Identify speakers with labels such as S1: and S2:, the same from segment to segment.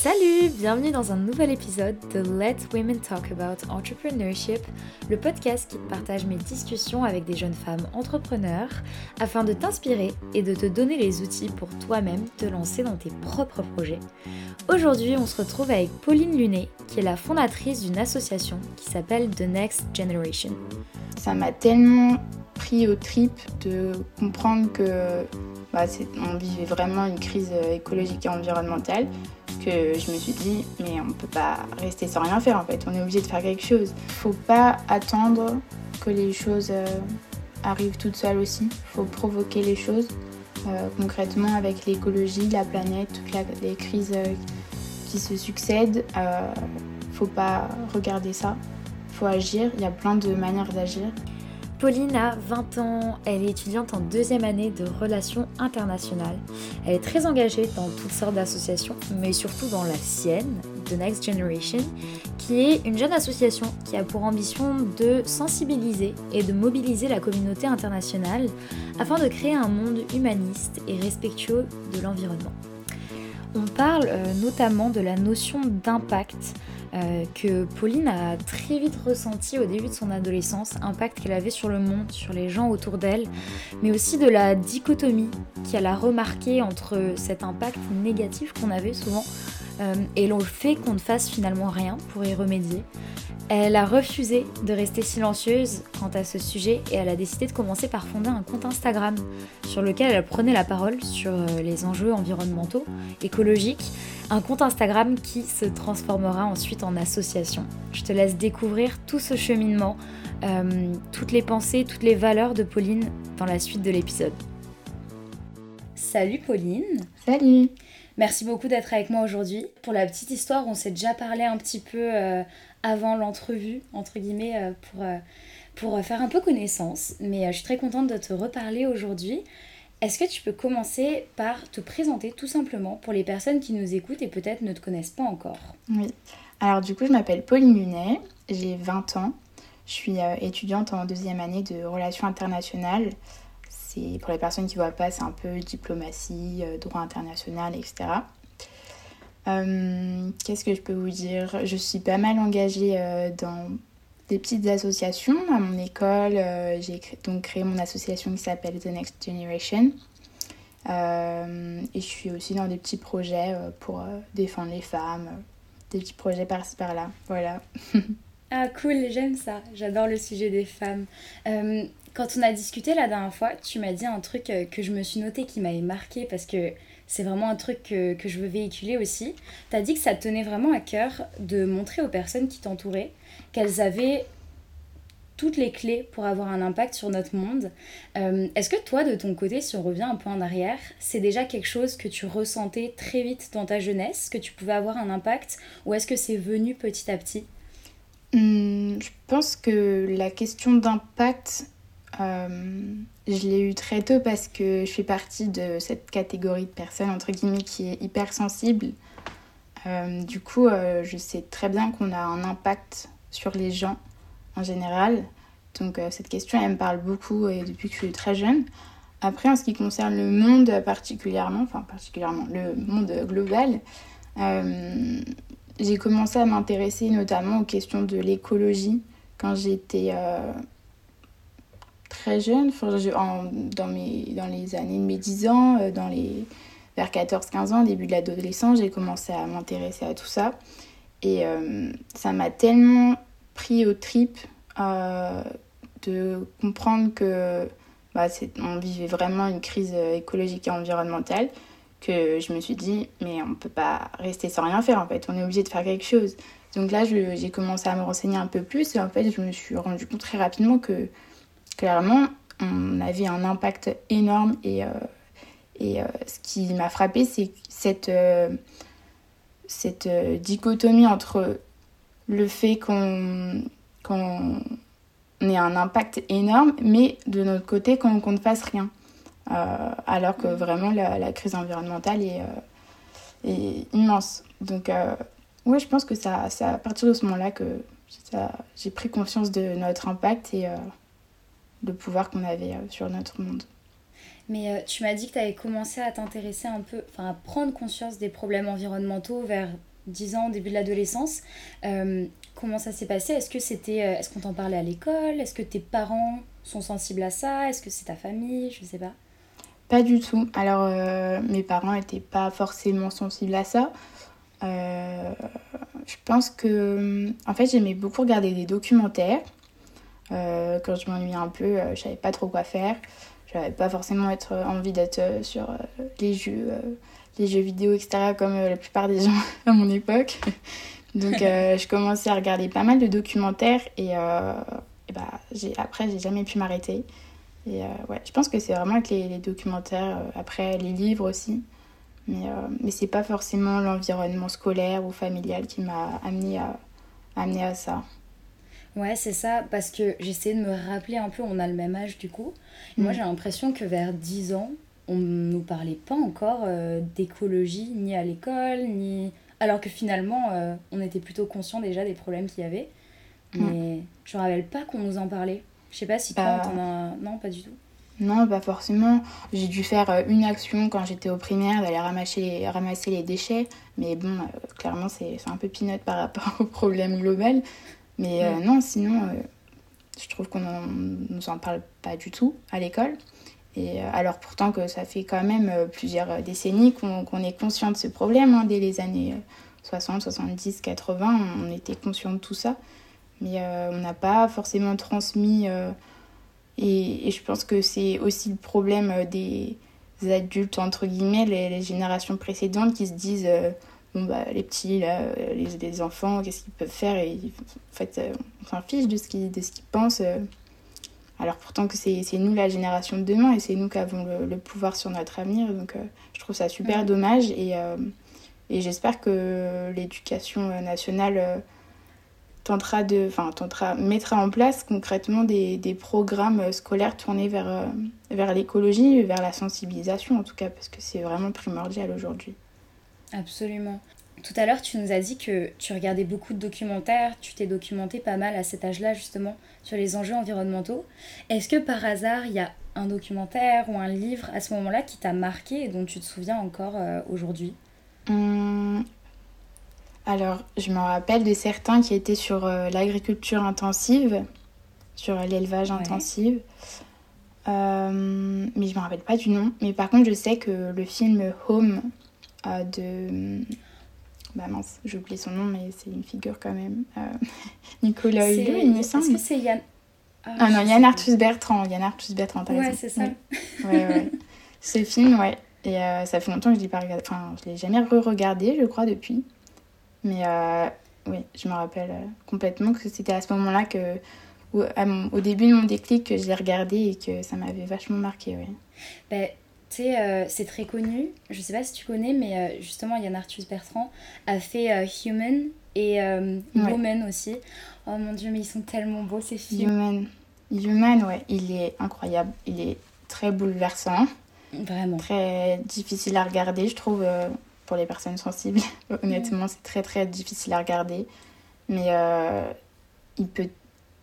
S1: Salut, bienvenue dans un nouvel épisode de Let Women Talk About Entrepreneurship, le podcast qui partage mes discussions avec des jeunes femmes entrepreneurs afin de t'inspirer et de te donner les outils pour toi-même te lancer dans tes propres projets. Aujourd'hui, on se retrouve avec Pauline Lunet, qui est la fondatrice d'une association qui s'appelle The Next Generation.
S2: Ça m'a tellement pris au trip de comprendre que bah, on vivait vraiment une crise écologique et environnementale que je me suis dit mais on peut pas rester sans rien faire en fait, on est obligé de faire quelque chose. Faut pas attendre que les choses euh, arrivent toutes seules aussi, faut provoquer les choses euh, concrètement avec l'écologie, la planète, toutes les crises euh, qui se succèdent. faut pas regarder ça, faut agir, il y a plein de manières d'agir.
S1: Pauline a 20 ans, elle est étudiante en deuxième année de relations internationales. Elle est très engagée dans toutes sortes d'associations, mais surtout dans la sienne, The Next Generation, qui est une jeune association qui a pour ambition de sensibiliser et de mobiliser la communauté internationale afin de créer un monde humaniste et respectueux de l'environnement. On parle euh, notamment de la notion d'impact euh, que Pauline a très vite ressenti au début de son adolescence, impact qu'elle avait sur le monde, sur les gens autour d'elle, mais aussi de la dichotomie qu'elle a remarqué entre cet impact négatif qu'on avait souvent euh, et le fait qu'on ne fasse finalement rien pour y remédier. Elle a refusé de rester silencieuse quant à ce sujet et elle a décidé de commencer par fonder un compte Instagram sur lequel elle prenait la parole sur euh, les enjeux environnementaux, écologiques, un compte Instagram qui se transformera ensuite en association. Je te laisse découvrir tout ce cheminement, euh, toutes les pensées, toutes les valeurs de Pauline dans la suite de l'épisode. Salut Pauline
S2: Salut
S1: Merci beaucoup d'être avec moi aujourd'hui. Pour la petite histoire, on s'est déjà parlé un petit peu euh, avant l'entrevue, entre guillemets, euh, pour, pour faire un peu connaissance. Mais je suis très contente de te reparler aujourd'hui. Est-ce que tu peux commencer par te présenter tout simplement pour les personnes qui nous écoutent et peut-être ne te connaissent pas encore?
S2: Oui. Alors du coup, je m'appelle Pauline Lunet, j'ai 20 ans. Je suis euh, étudiante en deuxième année de relations internationales. C'est pour les personnes qui ne voient pas, c'est un peu diplomatie, euh, droit international, etc. Euh, qu'est-ce que je peux vous dire? Je suis pas mal engagée dans des petites associations. À mon école, euh, j'ai donc créé mon association qui s'appelle The Next Generation. Euh, et je suis aussi dans des petits projets euh, pour défendre les femmes, des petits projets par-ci par-là. Voilà.
S1: ah cool, j'aime ça. J'adore le sujet des femmes. Quand on a discuté la dernière fois, tu m'as dit un truc que je me suis noté qui m'avait marqué parce que c'est vraiment un truc que, que, je veux véhiculer aussi. Tu as dit que ça te tenait vraiment à cœur de montrer aux personnes qui t'entouraient qu'elles avaient toutes les clés pour avoir un impact sur notre monde. Euh, est-ce que toi, de ton côté, si on revient un peu en arrière, c'est déjà quelque chose que tu ressentais très vite dans ta jeunesse, que tu pouvais avoir un impact, ou est-ce que c'est venu petit à petit?
S2: Hmm, Je pense que la question d'impact, euh, je l'ai eu très tôt parce que je fais partie de cette catégorie de personnes, entre guillemets, qui est hypersensible. Euh, du coup, je sais très bien qu'on a un impact sur les gens en général. Donc euh, cette question, elle me parle beaucoup depuis que je suis très jeune. Après, en ce qui concerne le monde particulièrement, enfin particulièrement le monde global, euh, j'ai commencé à m'intéresser notamment aux questions de l'écologie quand j'étais euh, très jeune, dans, mes, dans les années de mes 10 ans, dans les, vers 14-15 ans, début de l'adolescence, j'ai commencé à m'intéresser à tout ça. Et euh, ça m'a tellement pris au trip euh, de comprendre que bah, on vivait vraiment une crise écologique et environnementale que je me suis dit, mais on ne peut pas rester sans rien faire en fait, on est obligé de faire quelque chose. Donc là, j'ai commencé à me renseigner un peu plus et en fait, je me suis rendu compte très rapidement que clairement, on avait un impact énorme et, euh, et ce qui m'a frappé, c'est cette cette euh, dichotomie entre le fait qu'on ait un impact énorme, mais de notre côté qu'on ne fasse rien. Euh, alors que vraiment la, crise environnementale est, euh, immense. Donc euh, oui, je pense que ça, c'est à partir de ce moment-là que j'ai pris conscience de notre impact et le pouvoir qu'on avait sur notre monde.
S1: Mais tu m'as dit que tu avais commencé à t'intéresser un peu, enfin à prendre conscience des problèmes environnementaux vers 10 ans, au début de l'adolescence. comment ça s'est passé? Est-ce que c'était, est-ce qu'on t'en parlait à l'école? Est-ce que tes parents sont sensibles à ça? Est-ce que c'est ta famille? Je sais pas.
S2: Pas du tout. Alors, euh, mes parents n'étaient pas forcément sensibles à ça. Euh, je pense que. En fait, j'aimais beaucoup regarder des documentaires. Euh, quand je m'ennuyais un peu, je savais pas trop quoi faire. J'avais pas forcément être, envie d'être sur les jeux, les jeux vidéo, etc., comme la plupart des gens à mon époque. Donc, je commençais à regarder pas mal de documentaires et, et bah, après, j'ai jamais pu m'arrêter. Et euh, ouais, je pense que c'est vraiment avec les, documentaires, euh, après les livres aussi. Mais, euh, mais c'est pas forcément l'environnement scolaire ou familial qui m'a amené à, amené à ça.
S1: Ouais, c'est ça, parce que j'essaie de me rappeler un peu, on a le même âge du coup. Et Moi, mm. j'ai l'impression que vers 10 ans, on ne nous parlait pas encore d'écologie, ni à l'école, ni. Alors que finalement, on était plutôt conscient déjà des problèmes qu'il y avait. Mm. Mais je me rappelle pas qu'on nous en parlait. Je sais pas si toi, t'en as... Non, pas du tout.
S2: Non, pas forcément. J'ai dû faire euh, une action quand j'étais au primaire, d'aller ramasser les, ramasser les déchets. Mais bon, euh, clairement, c'est un peu peanut par rapport au problème global. Mais euh, non, sinon, je trouve qu'on ne nous en parle pas du tout à l'école. Et alors pourtant que ça fait quand même plusieurs décennies qu'on est conscient de ce problème. Hein. Dès les années 60, 70, 80, on était conscient de tout ça mais euh, on n'a pas forcément transmis. Euh, et, je pense que c'est aussi le problème euh, des adultes, entre guillemets, les, générations précédentes qui se disent bon, bah, les petits, là, les, enfants, qu'est-ce qu'ils peuvent faire? Et, En fait, on s'en fiche de ce qu'ils pensent. Alors pourtant que c'est nous la génération de demain et c'est nous qui avons le, pouvoir sur notre avenir. Donc je trouve ça super dommage et, et j'espère que l'éducation nationale tentera de, enfin, tentera, mettra en place concrètement des, des programmes scolaires tournés vers, euh, vers l'écologie, vers la sensibilisation en tout cas, parce que c'est vraiment primordial aujourd'hui.
S1: Absolument. Tout à l'heure, tu nous as dit que tu regardais beaucoup de documentaires, tu t'es documenté pas mal à cet âge-là justement sur les enjeux environnementaux. Est-ce que par hasard, il y a un documentaire ou un livre à ce moment-là qui t'a marqué et dont tu te souviens encore euh, aujourd'hui?
S2: Hum, alors, je me rappelle de certains qui étaient sur euh, l'agriculture intensive, sur l'élevage intensif. Euh, mais je me rappelle pas du nom. Mais par contre, je sais que le film Home euh, de. Bah mince, j'ai oublié son nom, mais c'est une figure quand même. Nicolas Hulot, il me semble.
S1: Est-ce que c'est Yann.
S2: Ah, ah non, Yann Arthus Bertrand. Yann Arthus Bertrand,
S1: Ouais, c'est ça.
S2: Ouais, ouais. Ce film, ouais. Et ça fait longtemps que je pas regardé. Enfin, je l'ai jamais re-regardé, je crois, depuis. Mais euh, oui, je me rappelle euh, complètement que c'était à ce moment-là que, au début de mon déclic, que je l'ai regardé et que ça m'avait vachement marqué. Oui.
S1: Ben, tu sais, euh, c'est très connu. Je sais pas si tu connais, mais justement, Yann Arthus Bertrand a fait Human et Woman aussi. Oh mon dieu, mais ils sont tellement beaux ces films.
S2: Human. Human, ouais, il est incroyable. Il est très bouleversant.
S1: Vraiment.
S2: Très difficile à regarder, je trouve pour les personnes sensibles. Honnêtement, c'est très très difficile à regarder. Mais euh, il peut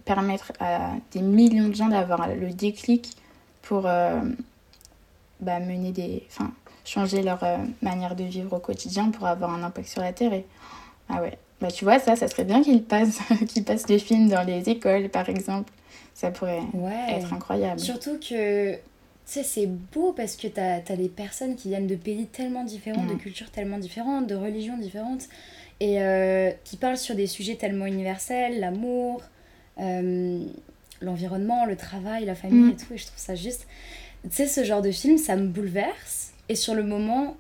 S2: permettre à des millions de gens d'avoir le déclic pour euh, bah, mener des. Enfin, changer leur euh, manière de vivre au quotidien pour avoir un impact sur la Terre. Et... Ah ouais. Bah, tu vois, ça, ça serait bien qu'ils passent, qu'ils passent des films dans les écoles, par exemple. Ça pourrait être incroyable.
S1: Surtout que tu sais, c'est beau parce que tu as, des personnes qui viennent de pays tellement différents, de mm. cultures tellement différentes, de religions différentes, et euh, qui parlent sur des sujets tellement universels, l'amour, euh, l'environnement, le travail, la famille mm. et tout. Et je trouve ça juste. Tu sais, ce genre de film, ça me bouleverse. Et sur le moment,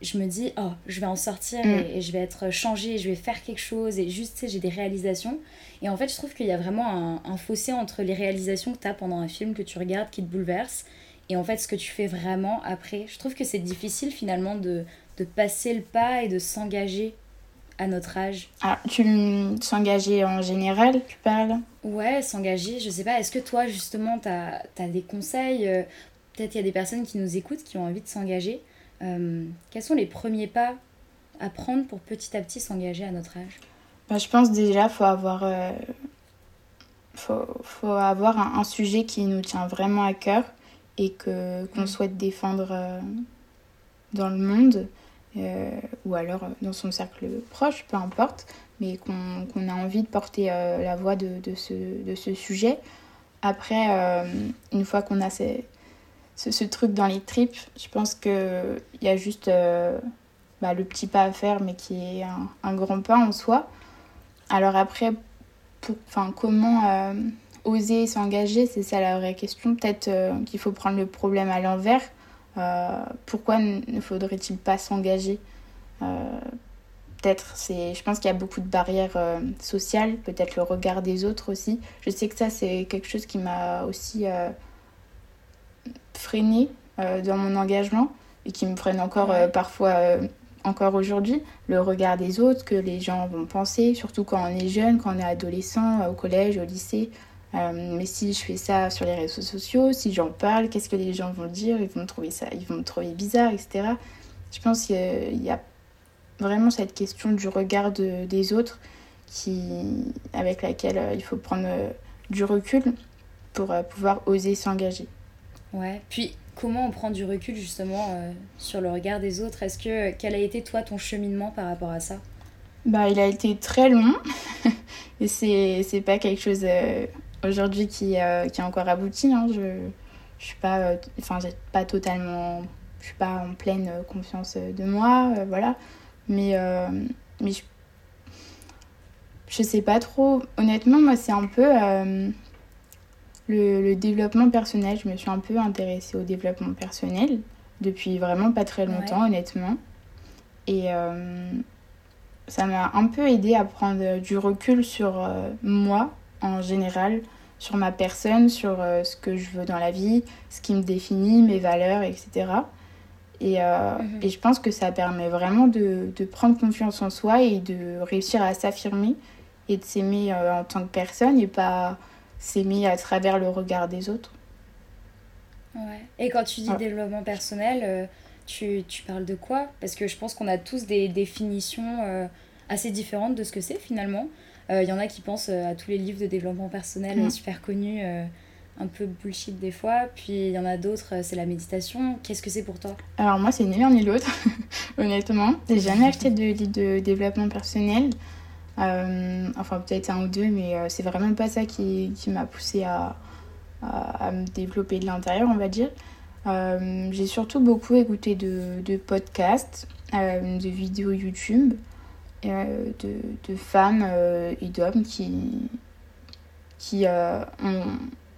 S1: je me dis, oh, je vais en sortir mm. et, je vais être changée, je vais faire quelque chose. Et juste, tu sais, j'ai des réalisations. Et en fait, je trouve qu'il y a vraiment un, un, fossé entre les réalisations que tu as pendant un film que tu regardes qui te bouleverse et en fait ce que tu fais vraiment après. Je trouve que c'est difficile finalement de, de passer le pas et de s'engager à notre âge
S2: Alors, tu s'engager en général, tu parles?
S1: Ouais, s'engager, je sais pas, est-ce que toi justement tu as, des conseils euh, Peut-être il y a des personnes qui nous écoutent qui ont envie de s'engager. Euh, quels sont les premiers pas à prendre pour petit à petit s'engager à notre âge?
S2: Bah, Je pense déjà faut avoir, euh, faut, faut, avoir un, sujet qui nous tient vraiment à cœur et que qu'on souhaite défendre dans le monde. Euh, ou alors euh, dans son cercle proche, peu importe, mais qu'on a envie de porter euh, la voix de, ce, de, ce, sujet. Après, une fois qu'on a ce, ce, truc dans les tripes, je pense qu'il y a juste bah, le petit pas à faire, mais qui est un, grand pas en soi. Alors après, pour, comment oser s'engager, c'est ça la vraie question. Peut-être qu'il faut prendre le problème à l'envers pourquoi ne faudrait-il pas s'engager? Euh, Peut-être, c'est, je pense qu'il y a beaucoup de barrières euh, sociales, peut-être le regard des autres aussi. Je sais que ça, c'est quelque chose qui m'a aussi freiné dans mon engagement et qui me freine encore parfois encore aujourd'hui, le regard des autres, que les gens vont penser, surtout quand on est jeune, quand on est adolescent, au collège, au lycée. Euh, mais si je fais ça sur les réseaux sociaux, si j'en parle, qu'est-ce que les gens vont dire? Ils vont me trouver ça, ils vont me trouver bizarre, etc. Je pense qu'il y a vraiment cette question du regard des autres qui, avec laquelle euh, il faut prendre euh, du recul pour pouvoir oser s'engager.
S1: Ouais. Puis comment on prend du recul justement sur le regard des autres? Est-ce que quel a été toi ton cheminement par rapport à ça?
S2: Bah, il a été très long et c'est c'est pas quelque chose aujourd'hui qui, euh, qui est encore abouti. Hein. Je je suis pas, euh, enfin, j'ai pas totalement, je suis pas en pleine confiance de moi, euh, voilà. Mais, mais je, je sais pas trop. Honnêtement, moi, c'est un peu le, le, développement personnel. Je me suis un peu intéressée au développement personnel depuis vraiment pas très longtemps, honnêtement. Et ça m'a un peu aidé à prendre du recul sur moi en général sur ma personne, sur euh, ce que je veux dans la vie, ce qui me définit, mes valeurs, etc. Et, euh, mhm. et je pense que ça permet vraiment de, de, prendre confiance en soi et de réussir à s'affirmer et de s'aimer euh, en tant que personne et pas s'aimer à travers le regard des autres.
S1: Ouais. Et quand tu dis développement personnel, tu, tu, parles de quoi? Parce que je pense qu'on a tous des définitions assez différentes de ce que c'est finalement. Il euh, y en a qui pensent euh, à tous les livres de développement personnel mm. super connus, euh, un peu bullshit des fois. Puis il y en a d'autres, c'est la méditation. Qu'est-ce que c'est pour toi?
S2: Alors moi, c'est ni l'un ni l'autre, honnêtement. J'ai jamais acheté de livre de développement personnel. enfin, peut-être un ou deux, mais c'est vraiment pas ça qui, qui m'a poussé à, à, me développer de l'intérieur, on va dire. j'ai surtout beaucoup écouté de, de podcasts, de vidéos YouTube. Euh, de, de, femmes euh, et d'hommes qui, qui euh, ont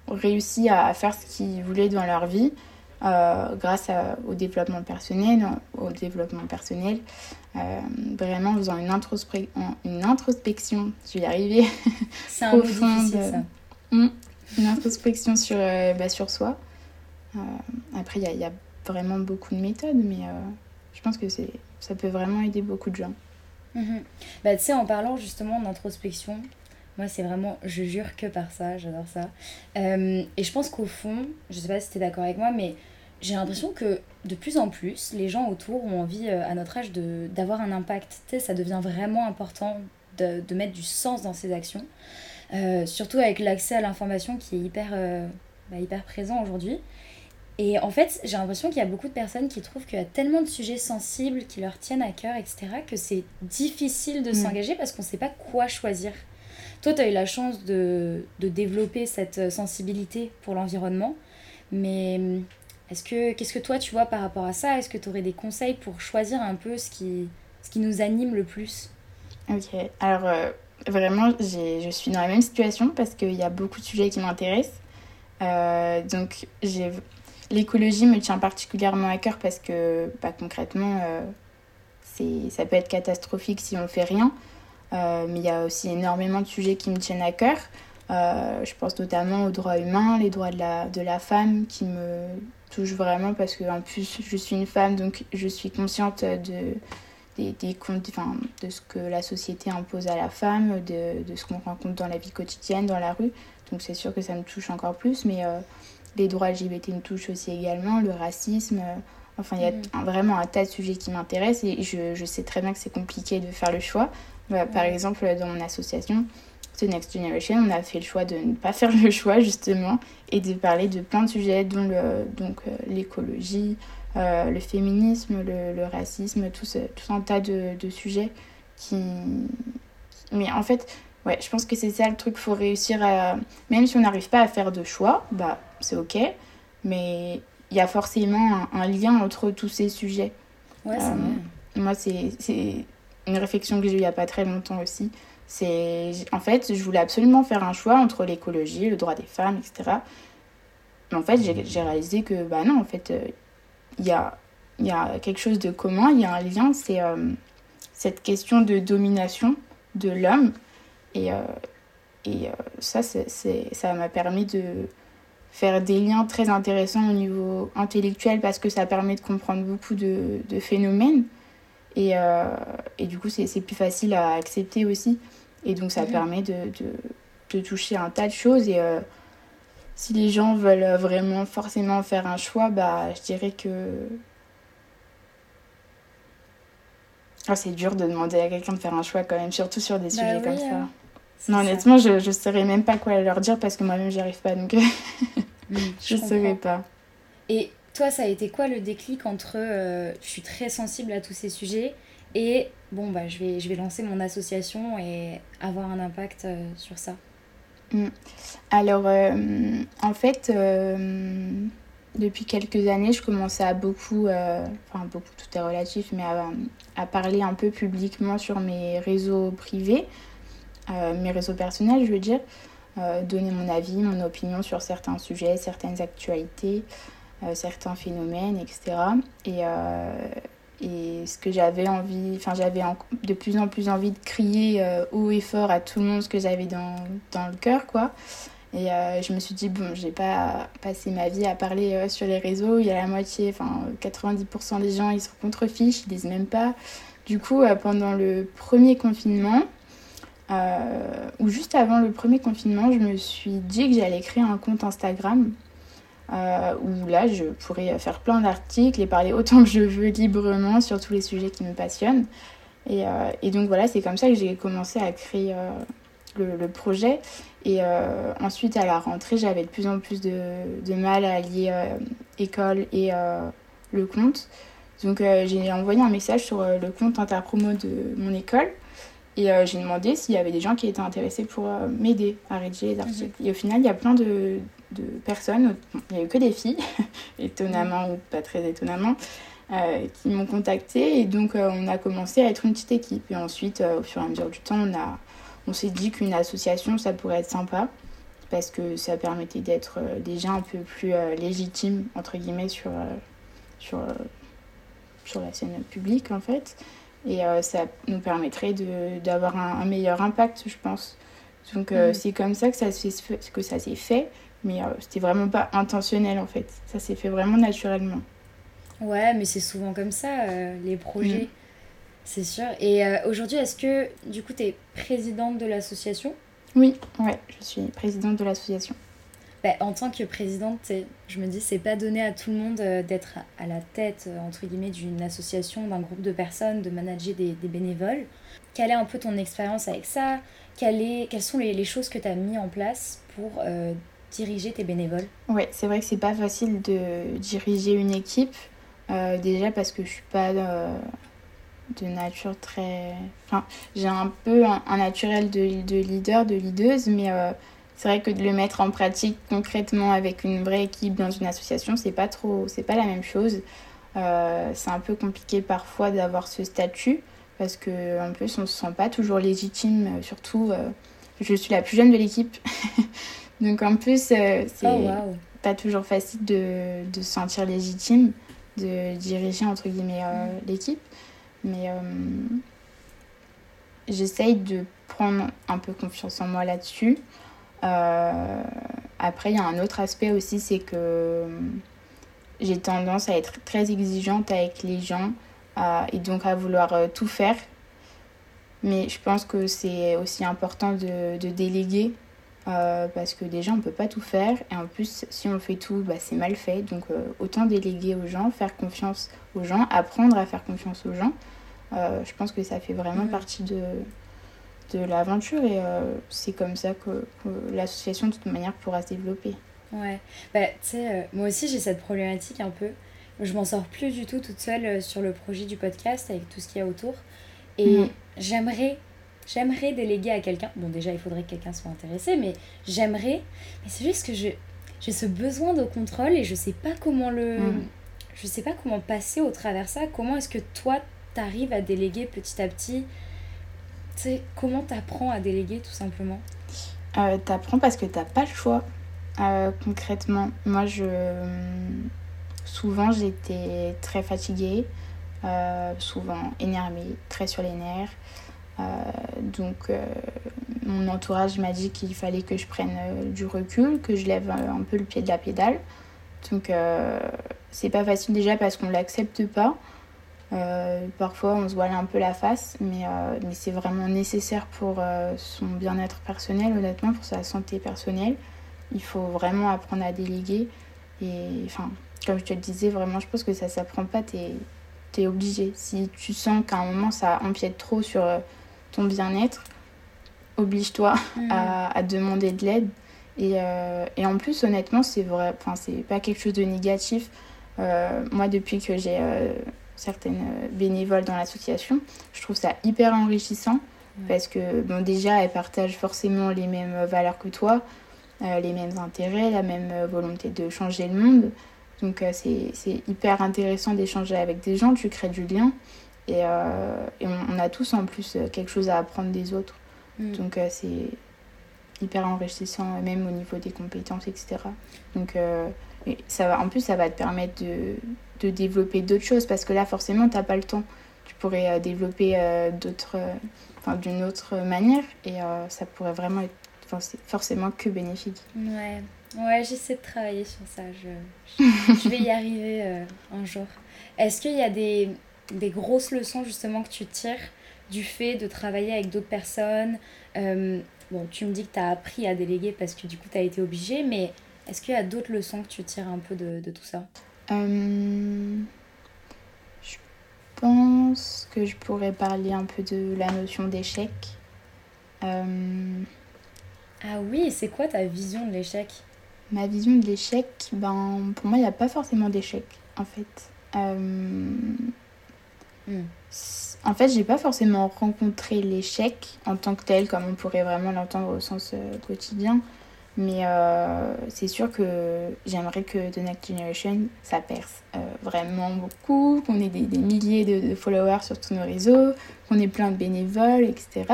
S2: réussi à faire ce qu'ils voulaient dans leur vie grâce au développement personnel, au développement personnel, vraiment en faisant une, une introspection, je vais y arriver,
S1: un profonde.
S2: Hmm, une introspection sur, bah, sur soi. après, il y, y a, vraiment beaucoup de méthodes, mais je pense que ça peut vraiment aider beaucoup de gens.
S1: Bah, tu sais, en parlant justement d'introspection, moi, c'est vraiment, je jure que par ça, j'adore ça. Euh, et je pense qu'au fond, je sais pas si tu es d'accord avec moi, mais j'ai l'impression que de plus en plus, les gens autour ont envie, euh, à notre âge, d'avoir un impact. Tu sais, ça devient vraiment important de, de, mettre du sens dans ses actions. Euh, surtout avec l'accès à l'information qui est hyper, bah, hyper présent aujourd'hui. Et en fait, j'ai l'impression qu'il y a beaucoup de personnes qui trouvent qu'il y a tellement de sujets sensibles qui leur tiennent à cœur, etc., que c'est difficile de mm. s'engager parce qu'on ne sait pas quoi choisir. Toi, tu as eu la chance de, de, développer cette sensibilité pour l'environnement, mais mm, est-ce que, qu'est-ce que toi tu vois par rapport à ça? Est-ce que tu aurais des conseils pour choisir un peu ce qui, ce qui nous anime le plus?
S2: Ok, alors euh, vraiment, je suis dans la même situation parce qu'il y a beaucoup de sujets qui m'intéressent. Euh, donc, j'ai L'écologie me tient particulièrement à cœur parce que bah, concrètement, euh, ça peut être catastrophique si on ne fait rien. Euh, mais il y a aussi énormément de sujets qui me tiennent à cœur. Euh, je pense notamment aux droits humains, les droits de la, de la femme qui me touchent vraiment parce que en plus je suis une femme donc je suis consciente de, des, des de ce que la société impose à la femme, de, de ce qu'on rencontre dans la vie quotidienne, dans la rue. Donc c'est sûr que ça me touche encore plus, mais les droits LGBT me touchent aussi également, le racisme. euh, enfin, il y a un- vraiment un tas de sujets qui m'intéressent et je, je sais très bien que c'est compliqué de faire le choix. Bah, Par exemple, dans mon association, The Next Generation, on a fait le choix de ne pas faire le choix justement et de parler de plein de sujets, dont le, donc euh, l'écologie, euh, le féminisme, le, le racisme, tout, ce, tout un tas de, de sujets qui... Mais en fait, ouais, je pense que c'est ça le truc, faut réussir à... Même si on n'arrive pas à faire de choix, bah c'est ok, mais il y a forcément un, un lien entre tous ces sujets.
S1: Ouais,
S2: Euh. Moi, c'est une réflexion que j'ai eue il n'y a pas très longtemps aussi. C'est En fait, je voulais absolument faire un choix entre l'écologie, le droit des femmes, etc. Mais en fait, j'ai réalisé que, bah non, en fait, euh, il y, a, y a quelque chose de commun, il y a un lien, c'est euh, cette question de domination de l'homme. Et, et ça, c'est- ça m'a permis de faire des liens très intéressants au niveau intellectuel parce que ça permet de comprendre beaucoup de, de phénomènes. Et, euh, et du coup, c'est plus facile à accepter aussi. Et donc, ça permet de, de, de toucher un tas de choses. Et euh, si les gens veulent vraiment forcément faire un choix, bah, je dirais que. Ah, c'est dur de demander à quelqu'un de faire un choix quand même, surtout sur des
S1: Bah
S2: sujets
S1: oui,
S2: comme ça.
S1: hein. C'est
S2: Non,
S1: ça.
S2: honnêtement, je ne saurais même pas quoi leur dire parce que moi-même, j'y arrive pas. Donc,
S1: Mm,
S2: je ne saurais pas.
S1: Et toi, ça a été quoi le déclic entre euh, je suis très sensible à tous ces sujets et bon, bah, je vais, je vais lancer mon association et avoir un impact euh, sur ça?
S2: Alors, euh, en fait, depuis quelques années, je commençais à beaucoup, enfin beaucoup, tout est relatif, mais à, à parler un peu publiquement sur mes réseaux privés, mes réseaux personnels, je veux dire, euh, donner mon avis, mon opinion sur certains sujets, certaines actualités, euh, certains phénomènes, etc. Et, euh, ce que j'avais envie, enfin j'avais de plus en plus envie de crier euh, haut et fort à tout le monde ce que j'avais dans, le cœur, quoi. Et euh, je me suis dit, bon, j'ai pas passé ma vie à parler euh, sur les réseaux. Il y a la moitié, enfin 90% des gens, ils se contrefichent, ils lisent même pas. Du coup, euh, pendant le premier confinement, euh, ou juste avant le premier confinement, je me suis dit que j'allais créer un compte Instagram euh, où là, je pourrais faire plein d'articles et parler autant que je veux librement sur tous les sujets qui me passionnent. Et, euh, donc voilà, c'est comme ça que j'ai commencé à créer euh, le, projet. Et ensuite, à la rentrée, j'avais de plus en plus de, de mal à lier école et le compte. Donc j'ai envoyé un message sur le compte interpromo de mon école. Et euh, j'ai demandé s'il y avait des gens qui étaient intéressés pour euh, m'aider à rédiger les articles. Et au final, il y a plein de, de personnes, bon, il n'y a eu que des filles, étonnamment ou pas très étonnamment, euh, qui m'ont contacté. Et donc, on a commencé à être une petite équipe. Et ensuite, au fur et à mesure du temps, on, a, on s'est dit qu'une association, ça pourrait être sympa. Parce que ça permettait d'être déjà un peu plus légitime, entre guillemets, sur, sur, sur la scène publique, en fait. Et euh, ça nous permettrait d'avoir un, un meilleur impact, je pense. Donc, euh,
S1: Mhm.
S2: c'est comme ça que ça s'est fait, fait. Mais euh, c'était vraiment pas intentionnel, en fait. Ça s'est fait vraiment naturellement.
S1: Ouais, mais c'est souvent comme ça, euh, les projets, c'est sûr. Et euh, aujourd'hui, est-ce que du coup, tu es présidente de l'association?
S2: Oui, ouais, je suis présidente de l'association.
S1: Bah, en tant que présidente, je me dis, c'est pas donné à tout le monde euh, d'être à la tête, euh, entre guillemets, d'une association, d'un groupe de personnes, de manager des, bénévoles. Quelle est un peu ton expérience avec ça? Quelles sont les, choses que tu as mis en place pour euh, diriger tes bénévoles?
S2: Ouais, c'est vrai que c'est pas facile de diriger une équipe. déjà parce que je suis pas de nature très. Enfin, j'ai un peu un, naturel de, de leader, de leaduse, mais c'est vrai que de le mettre en pratique concrètement avec une vraie équipe dans une association, c'est pas trop, c'est pas la même chose. Euh, c'est un peu compliqué parfois d'avoir ce statut parce que en plus on se sent pas toujours légitime, euh, surtout. euh, je suis la plus jeune de l'équipe, donc en plus euh, c'est
S1: Oh waouh
S2: pas toujours facile de, de se sentir légitime, de diriger entre guillemets euh, l'équipe. Mais j'essaye de prendre un peu confiance en moi là-dessus. Euh, après, il y a un autre aspect aussi, c'est que j'ai tendance à être très exigeante avec les gens et donc à vouloir tout faire. Mais je pense que c'est aussi important de, de déléguer parce que déjà on ne peut pas tout faire et en plus si on fait tout bah, c'est mal fait donc autant déléguer aux gens, faire confiance aux gens, apprendre à faire confiance aux gens. je pense que ça fait vraiment partie de, de l'aventure et euh, c'est comme ça que, l'association de toute manière pourra se développer.
S1: Ouais, bah, tu sais, euh, moi aussi j'ai cette problématique un peu. Je m'en sors plus du tout toute seule euh, sur le projet du podcast avec tout ce qu'il y a autour. Et mm. j'aimerais j'aimerais déléguer à quelqu'un. Bon, déjà, il faudrait que quelqu'un soit intéressé, mais j'aimerais. Mais c'est juste que j'ai ce besoin de contrôle et je sais pas comment le. Mm. Je sais pas comment passer au travers ça. Comment est-ce que toi, t'arrives à déléguer petit à petit comment t'apprends à déléguer tout simplement?
S2: Euh, T'apprends parce que t'as pas le choix. Euh, concrètement, moi, je souvent j'étais très fatiguée, euh, souvent énervée, très sur les nerfs. donc, mon entourage m'a dit qu'il fallait que je prenne du recul, que je lève un peu le pied de la pédale. Donc, c'est pas facile déjà parce qu'on l'accepte pas. Euh, parfois, on se voile un peu la face, mais, euh, mais c'est vraiment nécessaire pour euh, son bien-être personnel, honnêtement, pour sa santé personnelle. Il faut vraiment apprendre à déléguer. Et enfin, comme je te le disais, vraiment, je pense que ça ne s'apprend pas, tu es, obligé. Si tu sens qu'à un moment, ça empiète trop sur ton bien-être, oblige-toi mmh. à, à, demander de l'aide. Et, et, en plus, honnêtement, c'est vrai, enfin, c'est pas quelque chose de négatif. moi, depuis que j'ai certaines euh, bénévoles dans l'association. Je trouve ça hyper enrichissant parce que bon, déjà, elles partagent forcément les mêmes valeurs que toi, euh, les mêmes intérêts, la même euh, volonté de changer le monde. Donc c'est hyper intéressant d'échanger avec des gens, tu crées du lien et, et on, a tous en plus quelque chose à apprendre des autres. Mm. Donc c'est hyper enrichissant même au niveau des compétences, etc. Donc ça va, en plus ça va te permettre de, de développer d'autres choses parce que là, forcément, tu n'as pas le temps. Tu pourrais euh, développer euh, d'autres, euh, enfin, d'une autre manière et ça pourrait vraiment être forcément que bénéfique.
S1: Ouais, ouais j'essaie de travailler sur ça. Je, je, vais y arriver un jour. Est-ce qu'il y a des, des, grosses leçons justement que tu tires du fait de travailler avec d'autres personnes? Bon, tu me dis que tu as appris à déléguer parce que du coup, tu as été obligé, mais est-ce qu'il y a d'autres leçons que tu tires un peu de tout ça?
S2: Euh, je pense que je pourrais parler un peu de la notion d'échec.
S1: Euh, ah oui, c'est quoi ta vision de l'échec?
S2: Ma vision de l'échec, ben, pour moi, il n'y a pas forcément d'échec, en fait. Euh, hmm. En fait, j'ai pas forcément rencontré l'échec en tant que tel, comme on pourrait vraiment l'entendre au sens quotidien. Mais euh, c'est sûr que j'aimerais que The Next Generation, ça perce euh, vraiment beaucoup, qu'on ait des, milliers de, followers sur tous nos réseaux, qu'on ait plein de bénévoles, etc.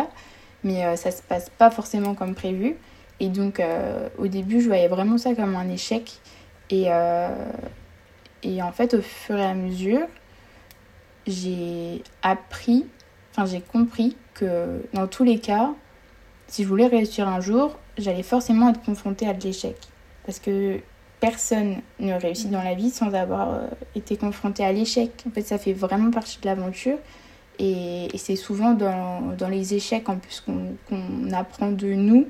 S2: Mais euh, ça se passe pas forcément comme prévu. Et donc, au début, je voyais vraiment ça comme un échec. Et, et en fait, au fur et à mesure, j'ai appris, enfin, j'ai compris que dans tous les cas, si je voulais réussir un jour, j'allais forcément être confrontée à de l'échec. Parce que personne ne réussit dans la vie sans avoir euh, été confronté à l'échec. En fait, ça fait vraiment partie de l'aventure. Et, c'est souvent dans, dans, les échecs en plus qu'on apprend de nous,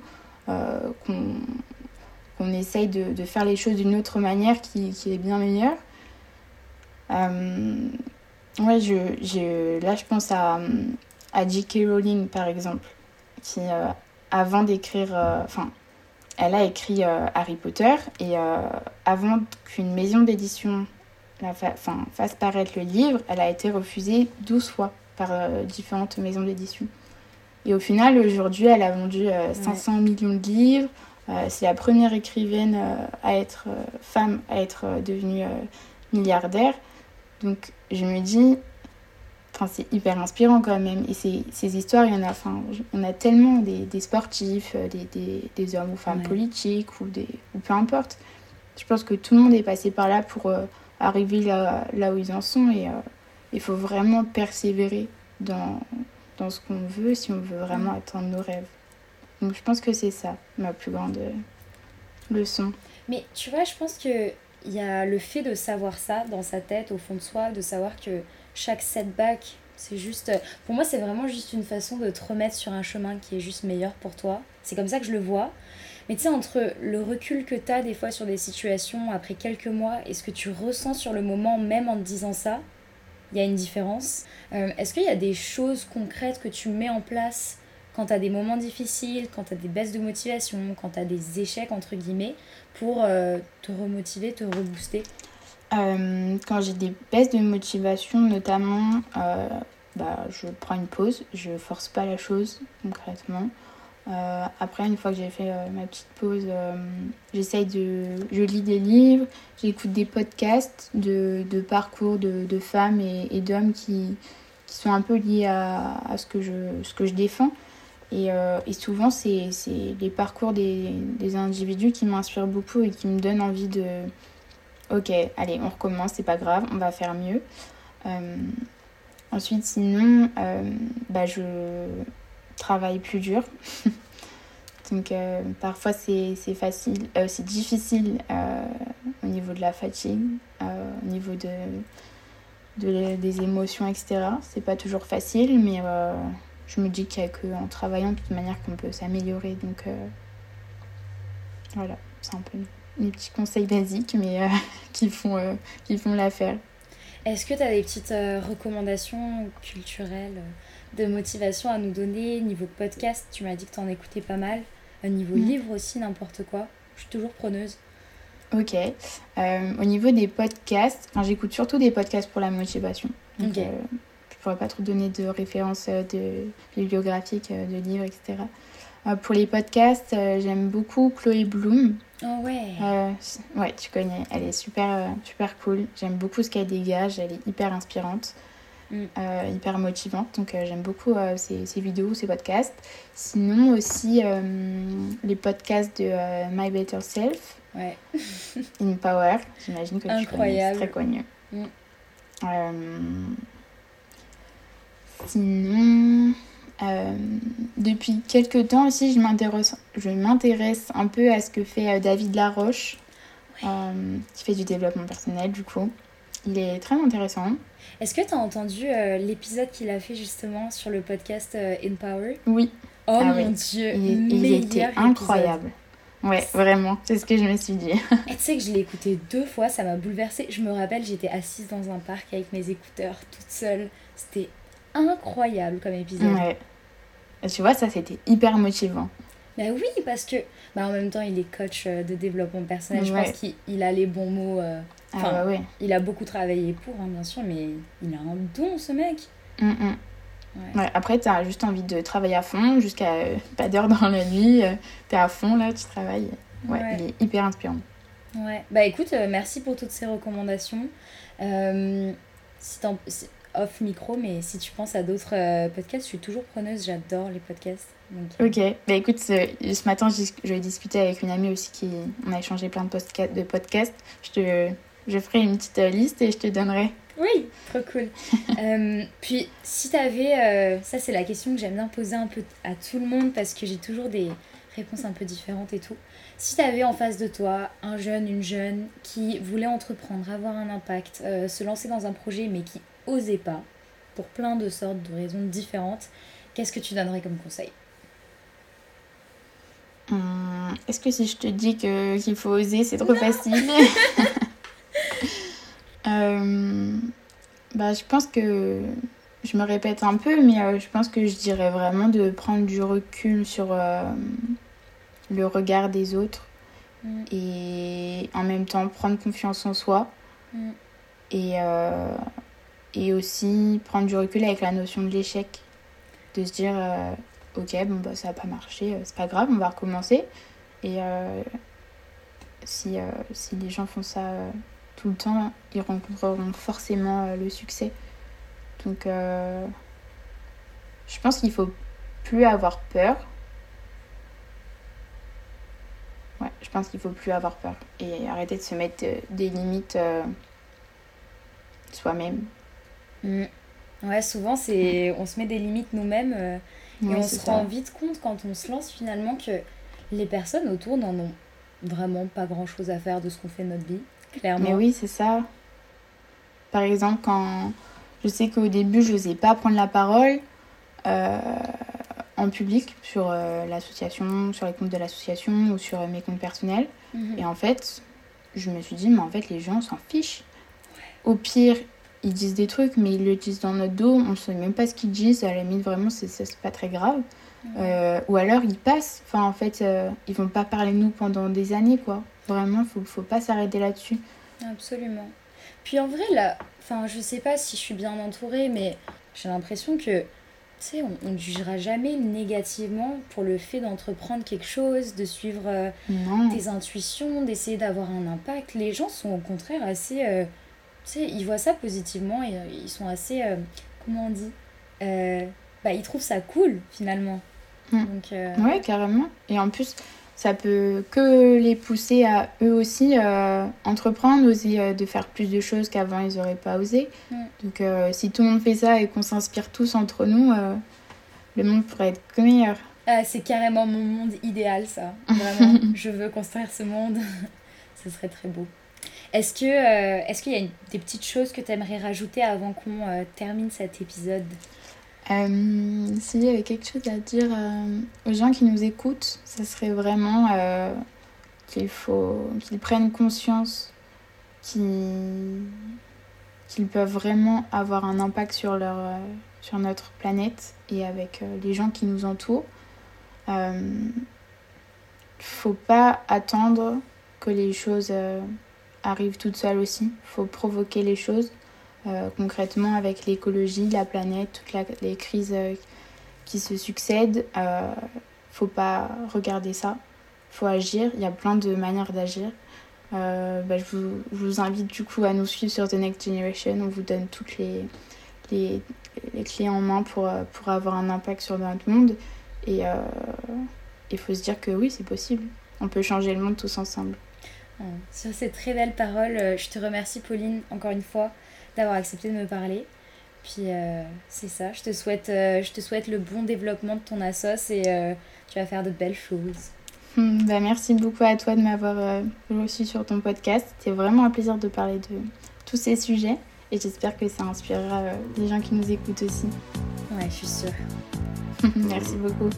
S2: euh, qu'on essaye de, de, faire les choses d'une autre manière qui, qui, est bien meilleure. Euh, ouais, je, là je pense à, à J.K. Rowling par exemple, qui avant d'écrire. Euh, enfin, elle a écrit euh, Harry Potter et euh, avant qu'une maison d'édition fasse paraître le livre, elle a été refusée 12 fois par différentes maisons d'édition. Et au final, aujourd'hui, elle a vendu 500 millions de livres. c'est la première écrivaine à être femme à être devenue milliardaire. Donc je me dis, Enfin, c'est hyper inspirant quand même. Et ces, ces histoires, il y en a, enfin, on a tellement des, des sportifs, euh, des, des, des, hommes ou femmes politiques ou, des, ou peu importe. Je pense que tout le monde est passé par là pour euh, arriver là, là où ils en sont. Et euh, il faut vraiment persévérer dans, dans ce qu'on veut si on veut vraiment atteindre nos rêves. Donc je pense que c'est ça, ma plus grande leçon.
S1: Mais tu vois, je pense qu'il y a le fait de savoir ça dans sa tête, au fond de soi, de savoir que chaque setback, c'est juste. Pour moi, c'est vraiment juste une façon de te remettre sur un chemin qui est juste meilleur pour toi. C'est comme ça que je le vois. Mais tu sais, entre le recul que tu as des fois sur des situations après quelques mois et ce que tu ressens sur le moment, même en te disant ça, il y a une différence. Euh, Est-ce qu'il y a des choses concrètes que tu mets en place quand tu as des moments difficiles, quand tu as des baisses de motivation, quand tu as des échecs, entre guillemets, pour euh, te remotiver, te rebooster?
S2: Euh, quand j'ai des baisses de motivation, notamment, euh, bah, je prends une pause, je force pas la chose concrètement. Euh, après, une fois que j'ai fait ma petite pause, j'essaye de. Je lis des livres, j'écoute des podcasts de, de parcours de, de femmes et, et d'hommes qui, qui sont un peu liés à, à ce, que je, ce que je défends. Et, et souvent, c'est les parcours des, des individus qui m'inspirent beaucoup et qui me donnent envie de. Ok, allez, on recommence, c'est pas grave, on va faire mieux. Euh, ensuite, sinon, euh, bah, je travaille plus dur. Donc, euh, parfois, c'est facile, c'est difficile au niveau de la fatigue, au niveau de, de- des émotions, etc. C'est pas toujours facile, mais je me dis qu'il n'y a qu'en travaillant de toute manière qu'on peut s'améliorer. Donc, voilà, c'est un peu mes petits conseils basiques, mais euh, qui font, euh, qui font l'affaire.
S1: Est-ce que tu as des petites euh, recommandations culturelles de motivation à nous donner Niveau podcast, tu m'as dit que tu en écoutais pas mal. Niveau
S2: Mm.
S1: livre aussi, n'importe quoi. Je suis toujours preneuse.
S2: Ok. Au niveau des podcasts, j'écoute surtout des podcasts pour la motivation. Donc,
S1: Ok.
S2: euh, je pourrais pas trop donner de références de bibliographiques, de livres, etc. Pour les podcasts, j'aime beaucoup Chloé Bloom.
S1: Oh ouais
S2: Euh, ouais, tu connais. Elle est super, euh, super cool. J'aime beaucoup ce qu'elle dégage. Elle est hyper inspirante,
S1: Mm.
S2: euh, hyper motivante. Donc, euh, j'aime beaucoup ses, ses vidéos, ses podcasts. Sinon, aussi les podcasts de My Better Self.
S1: Ouais.
S2: In Power, j'imagine que tu connais, très connu.
S1: Mm.
S2: Sinon, euh, depuis quelques temps aussi, je m'intéresse, un peu à ce que fait euh, David Laroche, euh, qui fait du développement personnel du coup. Il est très intéressant.
S1: Est-ce que tu as entendu euh, l'épisode qu'il a fait justement sur le podcast Empower?
S2: Oui,
S1: Oh
S2: Ah
S1: mon
S2: oui.
S1: dieu,
S2: il, était
S1: épisode.
S2: incroyable. Ouais, vraiment, c'est ce que je me suis dit.
S1: Et tu sais que je l'ai écouté deux fois, ça m'a bouleversée. Je me rappelle, j'étais assise dans un parc avec mes écouteurs, toute seule. C'était incroyable comme épisode.
S2: Ouais. Tu vois, ça c'était hyper motivant.
S1: Bah oui, parce que bah en même temps, il est coach euh, de développement personnel. Je pense qu'il il a les bons mots. euh, Enfin,
S2: Ah ouais.
S1: Il a beaucoup travaillé pour, hein, bien sûr, mais il a un don, ce mec.
S2: Mm, mm.
S1: Ouais.
S2: Ouais, après, tu as juste envie de travailler à fond jusqu'à euh, pas d'heure dans la nuit. tu es à fond là, tu travailles. Ouais,
S1: Ouais.
S2: il est hyper inspirant.
S1: Ouais. Bah écoute, euh, merci pour toutes ces recommandations. Euh, si si- off micro, mais si tu penses à d'autres euh, podcasts, je suis toujours preneuse. J'adore les podcasts. Donc, euh,
S2: Ok, bah écoute, ce, ce matin, j'ai discuté avec une amie aussi qui. On a échangé plein de, podcasts. Je, te, je ferai une petite euh, liste et je te donnerai.
S1: Oui, trop cool. Euh, puis, si t'avais, euh, ça c'est la question que j'aime bien poser un peu à tout le monde parce que j'ai toujours des réponses un peu différentes et tout. Si t'avais en face de toi un jeune, une jeune qui voulait entreprendre, avoir un impact, euh, se lancer dans un projet mais qui osait pas, pour plein de sortes de raisons différentes, qu'est-ce que tu donnerais comme conseil?
S2: Hum, Est-ce que si je te dis que qu'il faut oser, c'est trop facile? Euh, bah, Je pense que je me répète un peu, mais euh, je pense que je dirais vraiment de prendre du recul sur euh, le regard des autres
S1: Mm.
S2: et en même temps prendre confiance en soi
S1: Mm.
S2: et, euh, et aussi prendre du recul avec la notion de l'échec. De se dire, euh, ok, bon, bah, ça n'a pas marché, euh, c'est pas grave, on va recommencer. Et euh, si, si les gens font ça tout le temps, ils rencontreront forcément le succès. Donc, je pense qu'il faut plus avoir peur. Ouais, je pense qu'il faut plus avoir peur et arrêter de se mettre des limites soi-même.
S1: Mm. Ouais, souvent c'est, on se met des limites nous-mêmes euh, et on se
S2: ça.
S1: rend vite compte quand on se lance finalement que les personnes autour n'en ont vraiment pas grand-chose à faire de ce qu'on fait de notre vie, clairement.
S2: Mais oui, c'est ça. Par exemple, quand, Je sais qu'au début, je n'osais pas prendre la parole euh, en public sur euh, l'association, sur les comptes de l'association ou sur mes comptes personnels.
S1: Mhm.
S2: Et en fait, je me suis dit, mais en fait, les gens s'en fichent. Au pire, ils disent des trucs, mais ils le disent dans notre dos, on ne sait même pas ce qu'ils disent, à la limite, vraiment, c'est c'est pas très grave. Euh, ou alors, ils passent, enfin, en fait, euh, ils vont pas parler de nous pendant des années, quoi. Vraiment, faut, faut pas s'arrêter là-dessus.
S1: Absolument. Puis en vrai, là, enfin, je sais pas si je suis bien entourée, mais j'ai l'impression que, tu sais, on ne jugera jamais négativement pour le fait d'entreprendre quelque chose, de suivre euh, tes intuitions, d'essayer d'avoir un impact. Les gens sont au contraire assez, euh, sais, ils voient ça positivement et euh, ils sont assez, euh, comment on dit, Euh, bah, ils trouvent ça cool finalement.
S2: Mm.
S1: Donc,
S2: Ouais, carrément. Et en plus, ça peut que les pousser à eux aussi euh, entreprendre, oser euh, de faire plus de choses qu'avant ils n'auraient pas osé.
S1: Mm.
S2: Donc euh, si tout le monde fait ça et qu'on s'inspire tous entre nous, le monde pourrait être que meilleur.
S1: Ah, c'est carrément mon monde idéal, ça. Vraiment, je veux construire ce monde. ce serait très beau. Est-ce euh, est-ce qu'il y a des petites choses que tu aimerais rajouter avant qu'on euh, termine cet épisode?
S2: Euh, S'il y avait quelque chose à dire euh, aux gens qui nous écoutent, ça serait vraiment qu'il faut qu'ils prennent conscience qu'ils peuvent vraiment avoir un impact sur, leur, sur notre planète et avec les gens qui nous entourent. Euh, faut pas attendre que les choses arrivent toutes seules aussi. faut provoquer les choses. Euh, concrètement avec l'écologie, la planète, toutes les crises euh, qui se succèdent. Euh, faut pas regarder ça, faut agir. Il y a plein de manières d'agir. Euh, bah, je, vous, invite du coup à nous suivre sur The Next Generation. On vous donne toutes les, les, clés en main pour, pour avoir un impact sur notre monde. Et il faut se dire que oui, c'est possible. On peut changer le monde tous ensemble.
S1: Sur ces très belles paroles, euh, je te remercie Pauline encore une fois d'avoir accepté de me parler. Puis euh, c'est ça, je te, souhaite, euh, je te souhaite le bon développement de ton assos et euh, tu vas faire de belles choses.
S2: Bah, merci beaucoup à toi de m'avoir reçu sur ton podcast. C'était vraiment un plaisir de parler de tous ces sujets et j'espère que ça inspirera les gens qui nous écoutent aussi.
S1: Ouais, je suis sûre.
S2: merci beaucoup.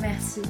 S1: Merci.